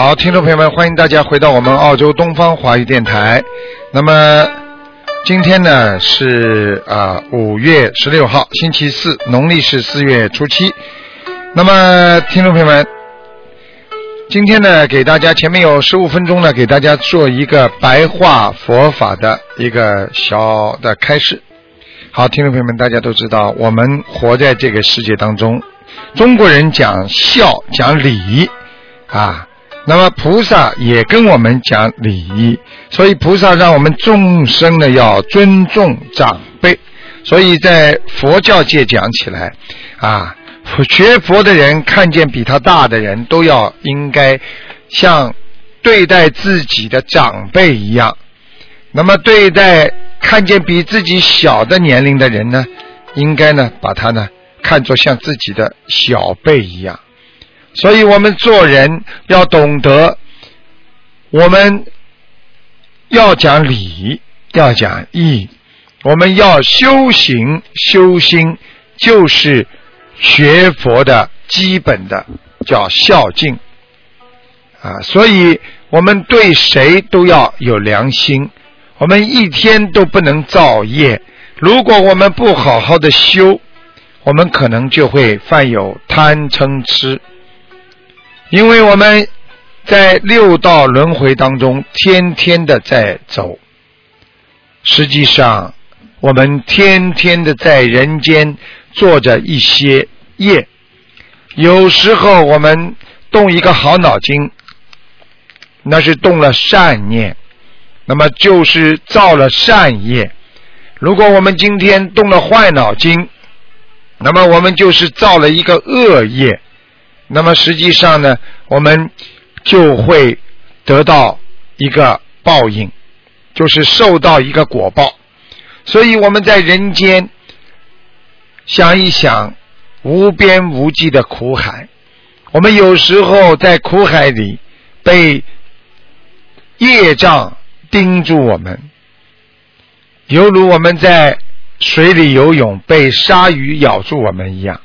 好，听众朋友们，欢迎大家回到我们澳洲东方华语电台。那么今天呢是啊五月十六号，星期四，农历是四月初七。那么听众朋友们，今天呢给大家前面有十五分钟呢，给大家做一个白话佛法的一个小的开示。好，听众朋友们，大家都知道，我们活在这个世界当中，中国人讲孝讲礼啊。那么菩萨也跟我们讲礼仪，所以菩萨让我们众生呢要尊重长辈。所以在佛教界讲起来，啊，学佛的人看见比他大的人都要应该像对待自己的长辈一样。那么对待看见比自己小的年龄的人呢，应该呢把他呢看作像自己的小辈一样。所以我们做人要懂得，我们要讲礼，要讲义，我们要修行修心，就是学佛的基本的叫孝敬啊。所以我们对谁都要有良心，我们一天都不能造业。如果我们不好好的修，我们可能就会犯有贪嗔痴。因为我们在六道轮回当中，天天的在走，实际上我们天天的在人间做着一些业。有时候我们动一个好脑筋，那是动了善念，那么就是造了善业。如果我们今天动了坏脑筋，那么我们就是造了一个恶业。那么实际上呢，我们就会得到一个报应，就是受到一个果报。所以我们在人间想一想，无边无际的苦海，我们有时候在苦海里被业障盯住我们，犹如我们在水里游泳被鲨鱼咬住我们一样。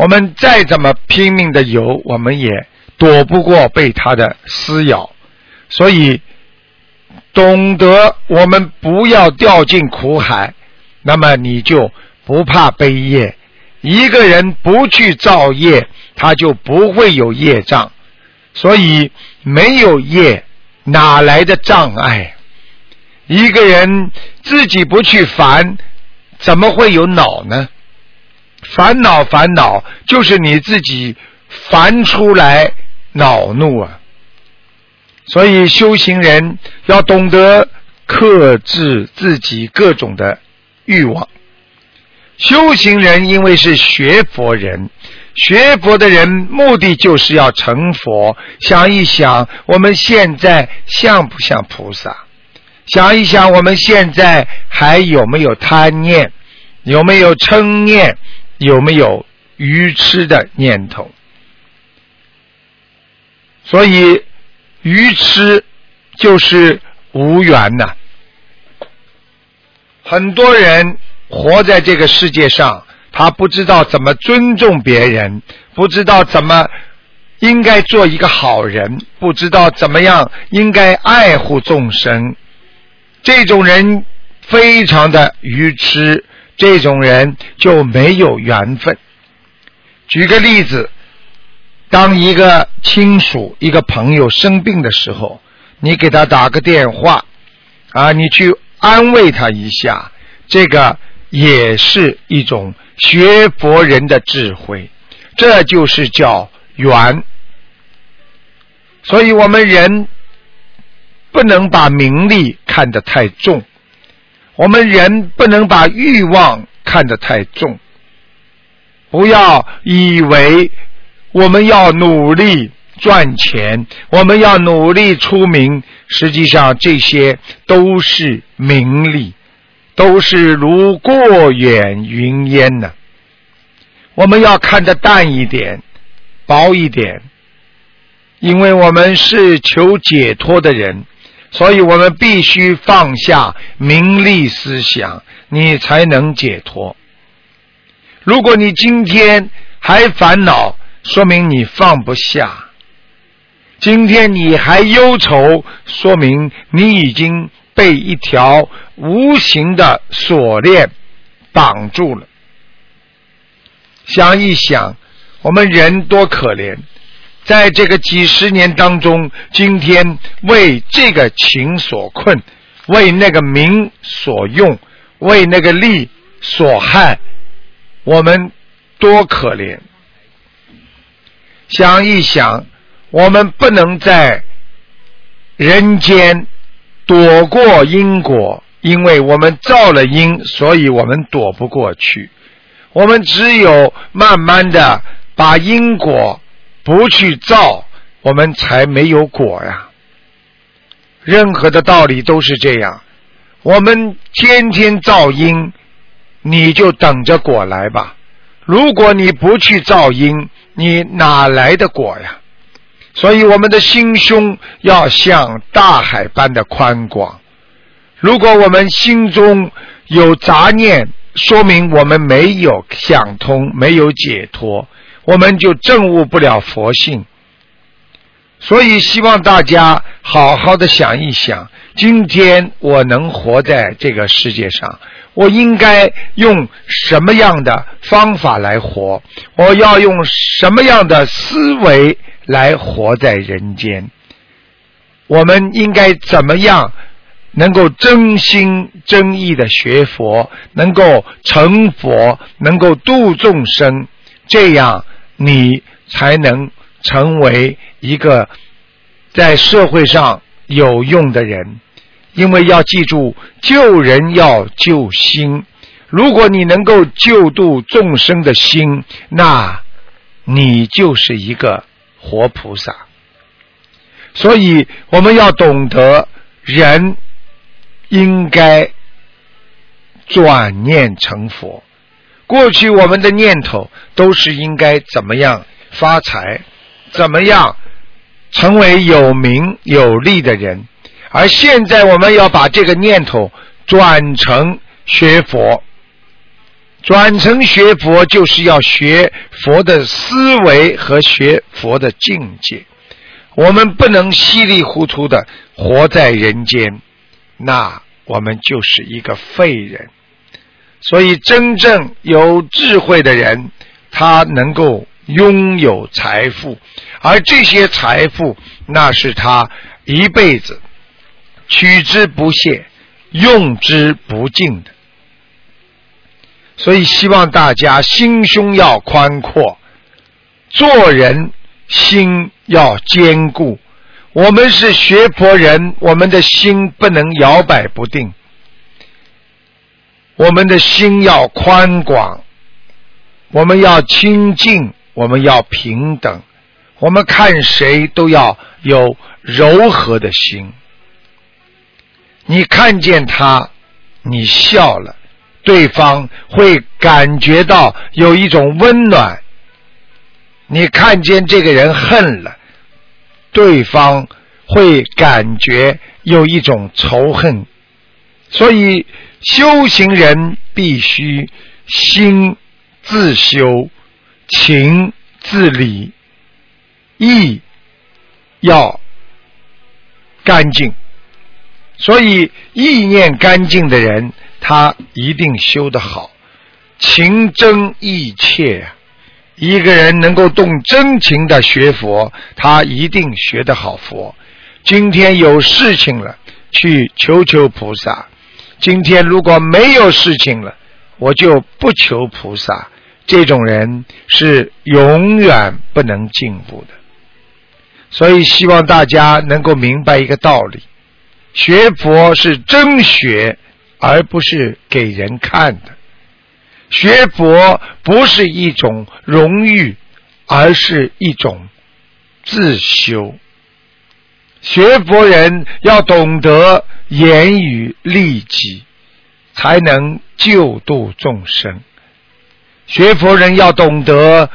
我们再怎么拼命的游，我们也躲不过被它的撕咬。所以，懂得我们不要掉进苦海，那么你就不怕悲业。一个人不去造业，他就不会有业障。所以，没有业，哪来的障碍？一个人自己不去烦，怎么会有恼呢？烦恼，烦恼就是你自己烦出来恼怒啊！所以修行人要懂得克制自己各种的欲望。修行人因为是学佛人，学佛的人目的就是要成佛。想一想，我们现在像不像菩萨？想一想，我们现在还有没有贪念？有没有嗔念？有没有愚痴的念头？所以愚痴就是无缘呐。很多人活在这个世界上，他不知道怎么尊重别人，不知道怎么应该做一个好人，不知道怎么样应该爱护众生。这种人非常的愚痴。这种人就没有缘分。举个例子，当一个亲属、一个朋友生病的时候，你给他打个电话，啊，你去安慰他一下，这个也是一种学佛人的智慧。这就是叫缘。所以我们人不能把名利看得太重，我们人不能把欲望看得太重。不要以为我们要努力赚钱，我们要努力出名，实际上这些都是名利，都是如过眼云烟呢。我们要看得淡一点，薄一点，因为我们是求解脱的人，所以我们必须放下名利思想，你才能解脱。如果你今天还烦恼，说明你放不下；今天你还忧愁，说明你已经被一条无形的锁链绑住了。想一想，我们人多可怜，在这个几十年当中，今天为这个情所困，为那个名所用，为那个利所害。我们多可怜！想一想，我们不能在人间躲过因果，因为我们造了因，所以我们躲不过去。我们只有慢慢的把因果不去造，我们才没有果呀。任何的道理都是这样，我们天天造因。你就等着果来吧。如果你不去造因，你哪来的果呀？所以我们的心胸要像大海般的宽广。如果我们心中有杂念，说明我们没有想通，没有解脱，我们就证悟不了佛性。所以希望大家好好的想一想，今天我能活在这个世界上。我应该用什么样的方法来活？我要用什么样的思维来活在人间？我们应该怎么样能够真心真意的学佛，能够成佛，能够度众生？这样你才能成为一个在社会上有用的人。因为要记住，救人要救心。如果你能够救度众生的心，那你就是一个活菩萨。所以我们要懂得，人应该转念成佛。过去我们的念头都是应该怎么样发财，怎么样成为有名有利的人。而现在我们要把这个念头转成学佛，转成学佛就是要学佛的思维和学佛的境界。我们不能稀里糊涂的活在人间，那我们就是一个废人。所以，真正有智慧的人，他能够拥有财富，而这些财富，那是他一辈子。取之不竭，用之不尽的。所以希望大家心胸要宽阔，做人心要坚固。我们是学佛人，我们的心不能摇摆不定，我们的心要宽广，我们要清净，我们要平等，我们看谁都要有柔和的心。你看见他，你笑了，对方会感觉到有一种温暖。你看见这个人恨了，对方会感觉有一种仇恨。所以修行人必须心自修，情自理，意要干净。所以，意念干净的人，他一定修得好。情真意切，一个人能够动真情的学佛，他一定学得好佛。今天有事情了，去求求菩萨；今天如果没有事情了，我就不求菩萨。这种人是永远不能进步的。所以希望大家能够明白一个道理：学佛是真学，而不是给人看的；学佛不是一种荣誉，而是一种自修。学佛人要懂得言语利己，才能救度众生。学佛人要懂得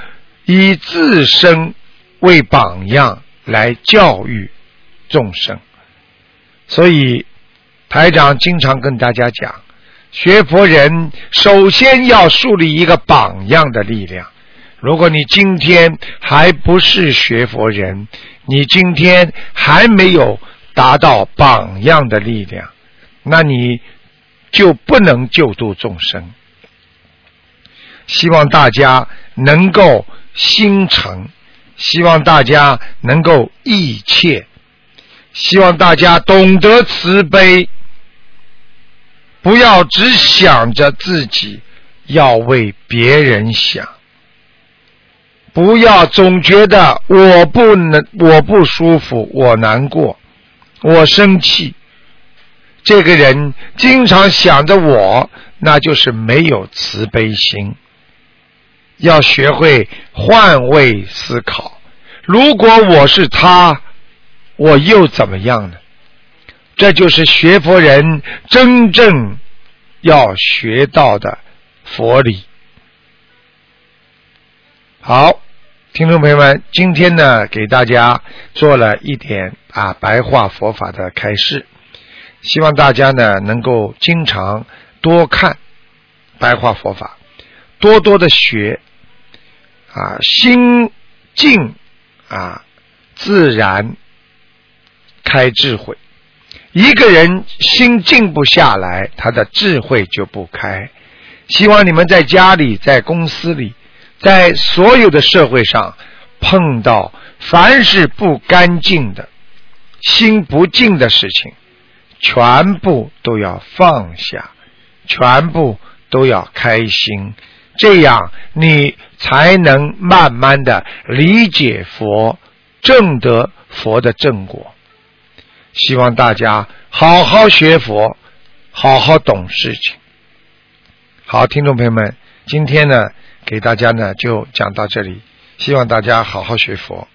以自身为榜样来教育众生。所以台长经常跟大家讲，学佛人首先要树立一个榜样的力量。如果你今天还不是学佛人，你今天还没有达到榜样的力量，那你就不能救度众生。希望大家能够心诚，希望大家能够意切，希望大家懂得慈悲，不要只想着自己，要为别人想。不要总觉得我不能，我不舒服，我难过，我生气。这个人经常想着我，那就是没有慈悲心。要学会换位思考。如果我是他，我又怎么样呢？这就是学佛人真正要学到的佛理。好。听众朋友们，今天呢，给大家做了一点啊白话佛法的开示，希望大家呢能够经常多看白话佛法，多多的学啊，心静啊，自然开智慧。一个人心静不下来，他的智慧就不开。希望你们在家里，在公司里。在所有的社会上碰到凡是不干净的、心不静的事情，全部都要放下，全部都要开心，这样你才能慢慢的理解佛，证得佛的正果。希望大家好好学佛，好好懂事情。好，听众朋友们，今天呢。给大家呢就讲到这里，希望大家好好学佛。